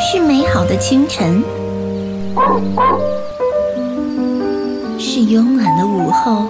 是美好的清晨，是慵懒的午后，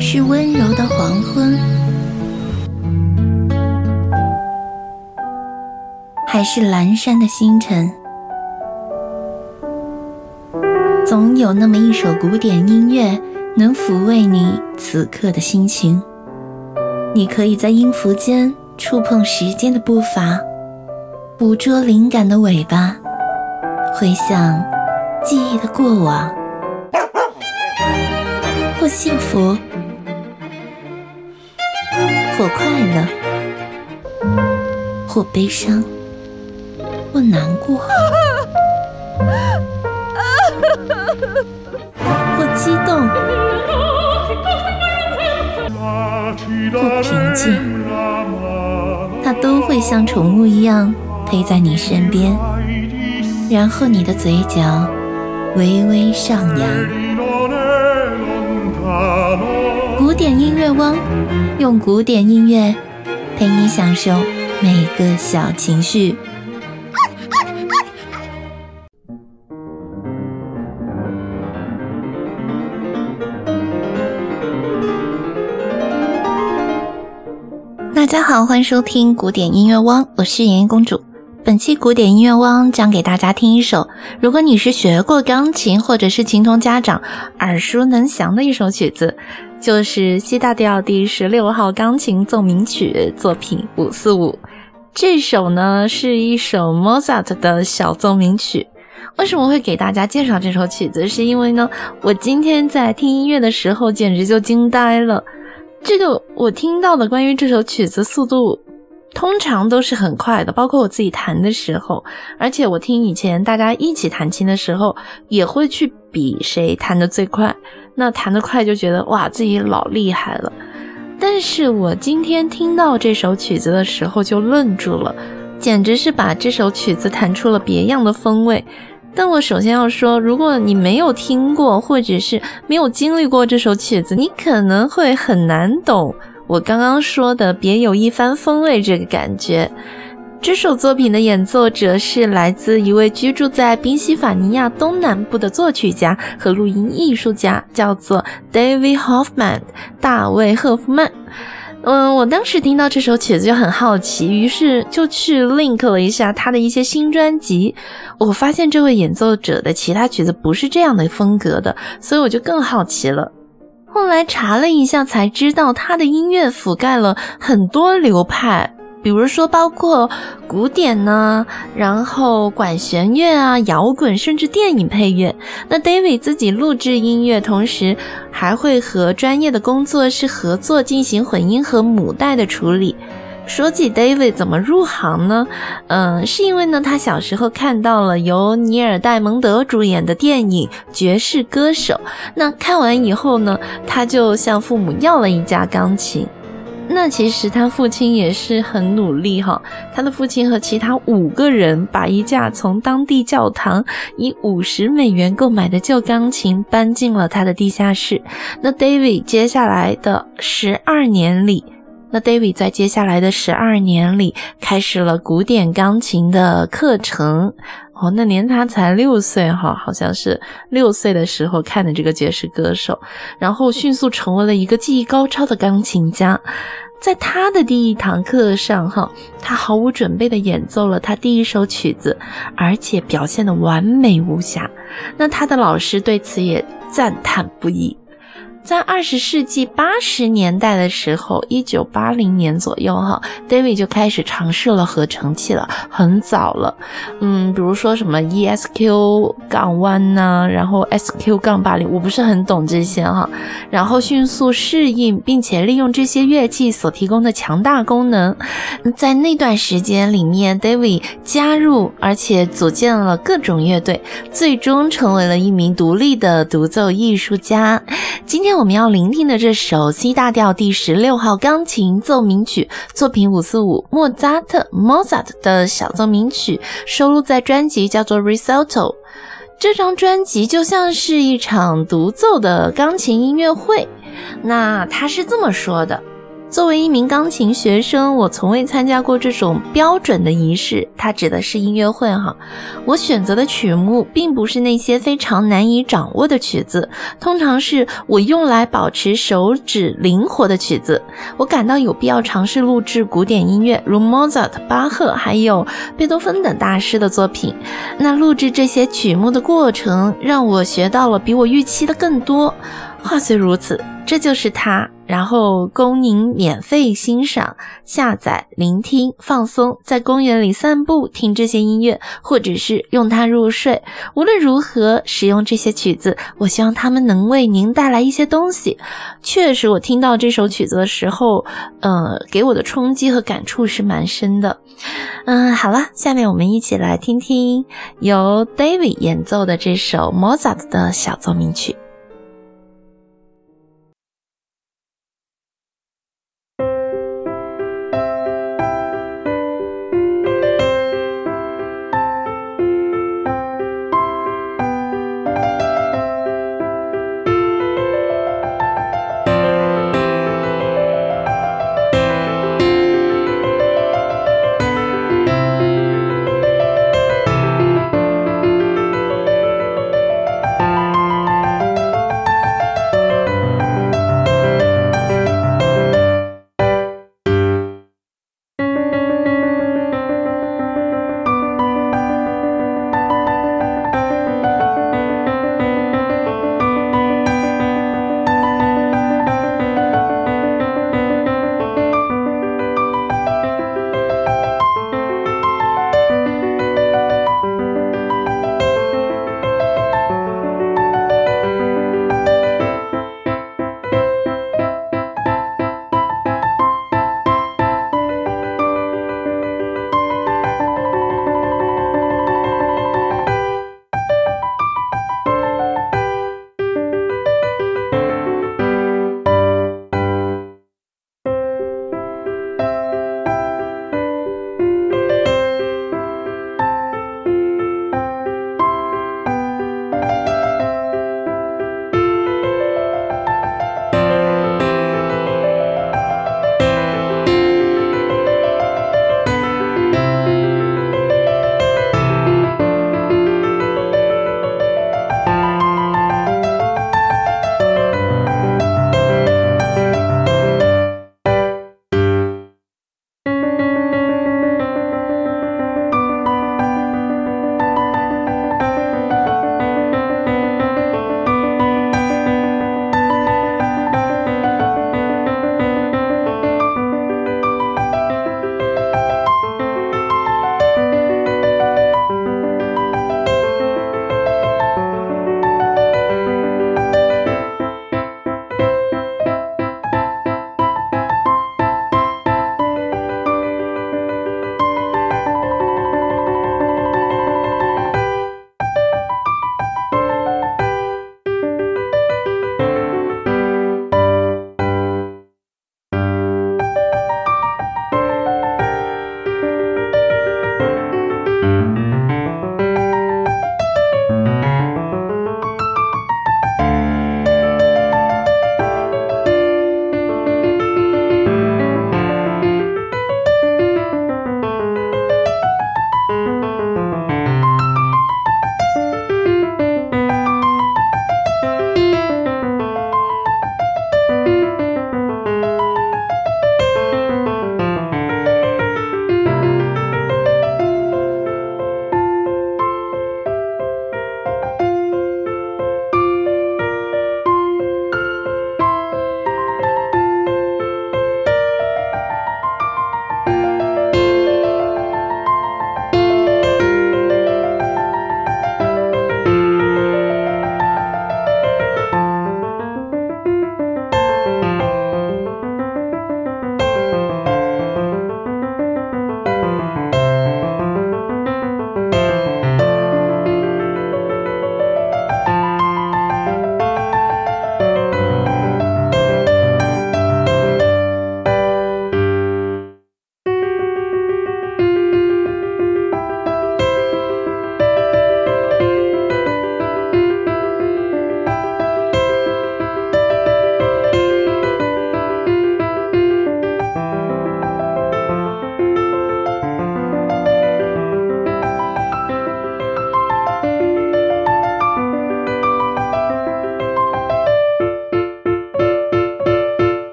是温柔的黄昏，还是阑珊的星辰？总有那么一首古典音乐，能抚慰你此刻的心情。你可以在音符间触碰时间的步伐，捕捉灵感的尾巴，回想记忆的过往，或幸福，或快乐，或悲伤，或难过。不平静，它都会像宠物一样陪在你身边，然后你的嘴角微微上扬。古典音乐汪，用古典音乐陪你享受每个小情绪。大家好，欢迎收听古典音乐汪，我是妍妍公主。本期古典音乐汪将给大家听一首，如果你是学过钢琴或者是琴童家长，耳熟能详的一首曲子，就是 C 大调第十六号钢琴奏鸣曲作品五四五。这首呢是一首 Mozart 的小奏鸣曲。为什么会给大家介绍这首曲子？是因为呢，我今天在听音乐的时候简直就惊呆了。这个我听到的关于这首曲子速度，通常都是很快的，包括我自己弹的时候，而且我听以前大家一起弹琴的时候，也会去比谁弹的最快。那弹得快就觉得哇，自己老厉害了。但是我今天听到这首曲子的时候就愣住了，简直是把这首曲子弹出了别样的风味。但我首先要说，如果你没有听过，或者是没有经历过这首曲子，你可能会很难懂我刚刚说的别有一番风味这个感觉。这首作品的演奏者是来自一位居住在宾夕法尼亚东南部的作曲家和录音艺术家，叫做 David Hoffman，大卫·赫夫曼。嗯，我当时听到这首曲子就很好奇，于是就去 link 了一下他的一些新专辑。我发现这位演奏者的其他曲子不是这样的风格的，所以我就更好奇了。后来查了一下，才知道他的音乐覆盖了很多流派。比如说，包括古典呢，然后管弦乐啊、摇滚，甚至电影配乐。那 David 自己录制音乐，同时还会和专业的工作室合作进行混音和母带的处理。说起 David 怎么入行呢？嗯，是因为呢，他小时候看到了由尼尔戴蒙德主演的电影《爵士歌手》，那看完以后呢，他就向父母要了一架钢琴。那其实他父亲也是很努力哈，他的父亲和其他五个人把一架从当地教堂以五十美元购买的旧钢琴搬进了他的地下室。那 David 接下来的十二年里，那 David 在接下来的十二年里开始了古典钢琴的课程。哦，那年他才六岁哈，好像是六岁的时候看的这个爵士歌手，然后迅速成为了一个技艺高超的钢琴家。在他的第一堂课上，哈，他毫无准备的演奏了他第一首曲子，而且表现的完美无瑕。那他的老师对此也赞叹不已。在二十世纪八十年代的时候，一九八零年左右，哈，David 就开始尝试了合成器了，很早了。嗯，比如说什么 ESQ 杠 one 呐，然后 SQ 杠八零，我不是很懂这些哈。然后迅速适应，并且利用这些乐器所提供的强大功能，在那段时间里面，David 加入而且组建了各种乐队，最终成为了一名独立的独奏艺术家。今天。我们要聆听的这首 C 大调第十六号钢琴奏鸣曲作品五四五，莫扎特 （Mozart） 的小奏鸣曲，收录在专辑叫做《risotto》。这张专辑就像是一场独奏的钢琴音乐会。那他是这么说的。作为一名钢琴学生，我从未参加过这种标准的仪式。它指的是音乐会哈。我选择的曲目并不是那些非常难以掌握的曲子，通常是我用来保持手指灵活的曲子。我感到有必要尝试录制古典音乐，如 Mozart、巴赫还有贝多芬等大师的作品。那录制这些曲目的过程，让我学到了比我预期的更多。话虽如此，这就是它。然后供您免费欣赏、下载、聆听、放松，在公园里散步，听这些音乐，或者是用它入睡。无论如何使用这些曲子，我希望它们能为您带来一些东西。确实，我听到这首曲子的时候，呃，给我的冲击和感触是蛮深的。嗯，好了，下面我们一起来听听由 David 演奏的这首 Mozart 的小奏鸣曲。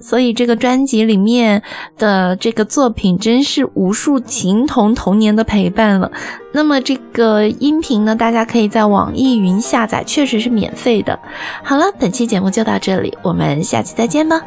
所以这个专辑里面的这个作品真是无数情童童年的陪伴了。那么这个音频呢，大家可以在网易云下载，确实是免费的。好了，本期节目就到这里，我们下期再见吧。